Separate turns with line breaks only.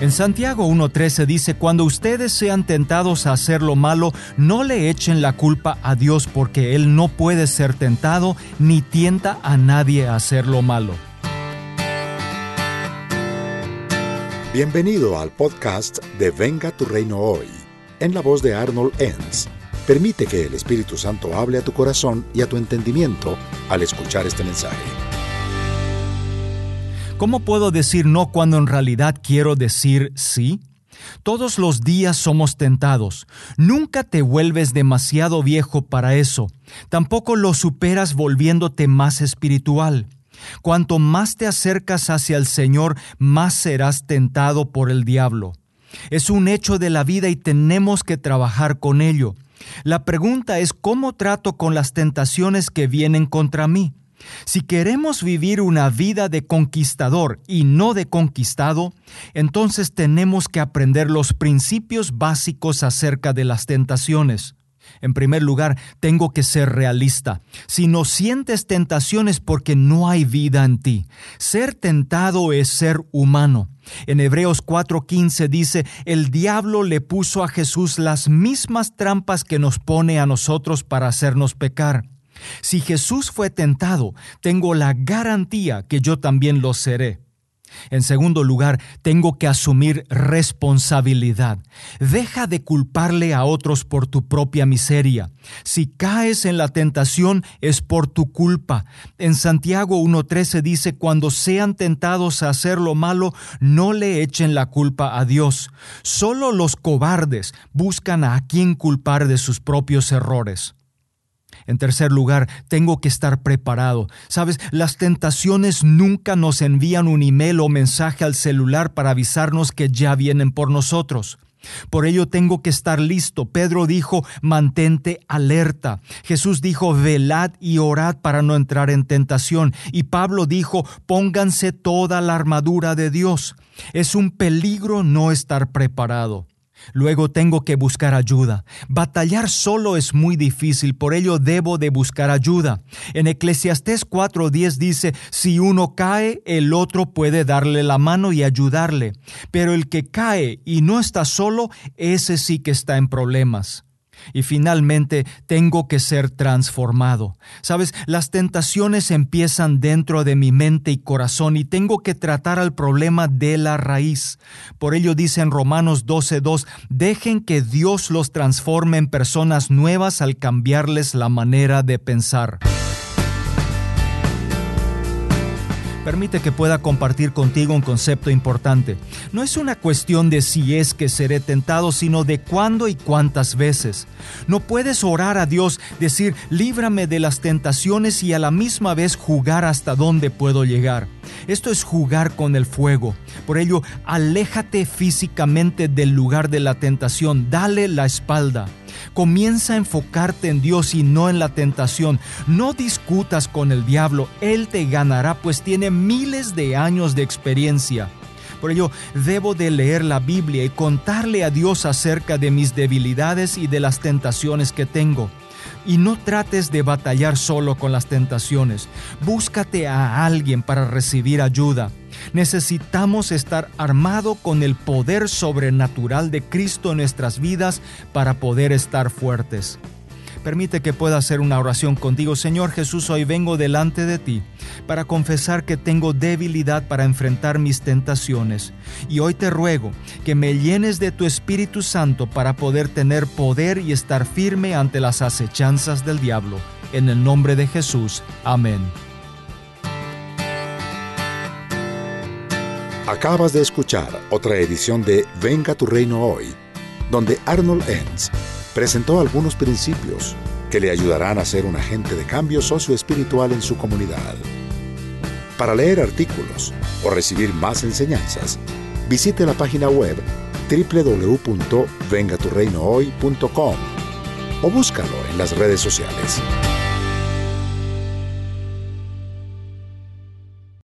En Santiago 1.13 dice, cuando ustedes sean tentados a hacer lo malo, no le echen la culpa a Dios porque Él no puede ser tentado ni tienta a nadie a hacer lo malo.
Bienvenido al podcast de Venga tu Reino Hoy, en la voz de Arnold Enns. Permite que el Espíritu Santo hable a tu corazón y a tu entendimiento al escuchar este mensaje.
¿Cómo puedo decir no cuando en realidad quiero decir sí? Todos los días somos tentados. Nunca te vuelves demasiado viejo para eso. Tampoco lo superas volviéndote más espiritual. Cuanto más te acercas hacia el Señor, más serás tentado por el diablo. Es un hecho de la vida y tenemos que trabajar con ello. La pregunta es cómo trato con las tentaciones que vienen contra mí. Si queremos vivir una vida de conquistador y no de conquistado, entonces tenemos que aprender los principios básicos acerca de las tentaciones. En primer lugar, tengo que ser realista. Si no sientes tentaciones porque no hay vida en ti. Ser tentado es ser humano. En Hebreos 4:15 dice, el diablo le puso a Jesús las mismas trampas que nos pone a nosotros para hacernos pecar. Si Jesús fue tentado, tengo la garantía que yo también lo seré. En segundo lugar, tengo que asumir responsabilidad. Deja de culparle a otros por tu propia miseria. Si caes en la tentación es por tu culpa. En Santiago 1.13 dice, cuando sean tentados a hacer lo malo, no le echen la culpa a Dios. Solo los cobardes buscan a quien culpar de sus propios errores. En tercer lugar, tengo que estar preparado. Sabes, las tentaciones nunca nos envían un email o mensaje al celular para avisarnos que ya vienen por nosotros. Por ello tengo que estar listo. Pedro dijo, mantente alerta. Jesús dijo, velad y orad para no entrar en tentación. Y Pablo dijo, pónganse toda la armadura de Dios. Es un peligro no estar preparado. Luego tengo que buscar ayuda. Batallar solo es muy difícil, por ello debo de buscar ayuda. En Eclesiastés 4:10 dice, si uno cae, el otro puede darle la mano y ayudarle, pero el que cae y no está solo, ese sí que está en problemas. Y finalmente tengo que ser transformado. Sabes, las tentaciones empiezan dentro de mi mente y corazón y tengo que tratar al problema de la raíz. Por ello dice en Romanos 12:2, dejen que Dios los transforme en personas nuevas al cambiarles la manera de pensar. Permite que pueda compartir contigo un concepto importante. No es una cuestión de si es que seré tentado, sino de cuándo y cuántas veces. No puedes orar a Dios, decir, líbrame de las tentaciones y a la misma vez jugar hasta dónde puedo llegar. Esto es jugar con el fuego. Por ello, aléjate físicamente del lugar de la tentación, dale la espalda. Comienza a enfocarte en Dios y no en la tentación. No discutas con el diablo, Él te ganará pues tiene miles de años de experiencia. Por ello, debo de leer la Biblia y contarle a Dios acerca de mis debilidades y de las tentaciones que tengo. Y no trates de batallar solo con las tentaciones. Búscate a alguien para recibir ayuda. Necesitamos estar armado con el poder sobrenatural de Cristo en nuestras vidas para poder estar fuertes. Permite que pueda hacer una oración contigo. Señor Jesús, hoy vengo delante de ti para confesar que tengo debilidad para enfrentar mis tentaciones. Y hoy te ruego que me llenes de tu Espíritu Santo para poder tener poder y estar firme ante las acechanzas del diablo. En el nombre de Jesús. Amén.
Acabas de escuchar otra edición de Venga tu reino hoy, donde Arnold Enns presentó algunos principios que le ayudarán a ser un agente de cambio socioespiritual en su comunidad. Para leer artículos o recibir más enseñanzas, visite la página web www.vengaturreinohoy.com o búscalo en las redes sociales.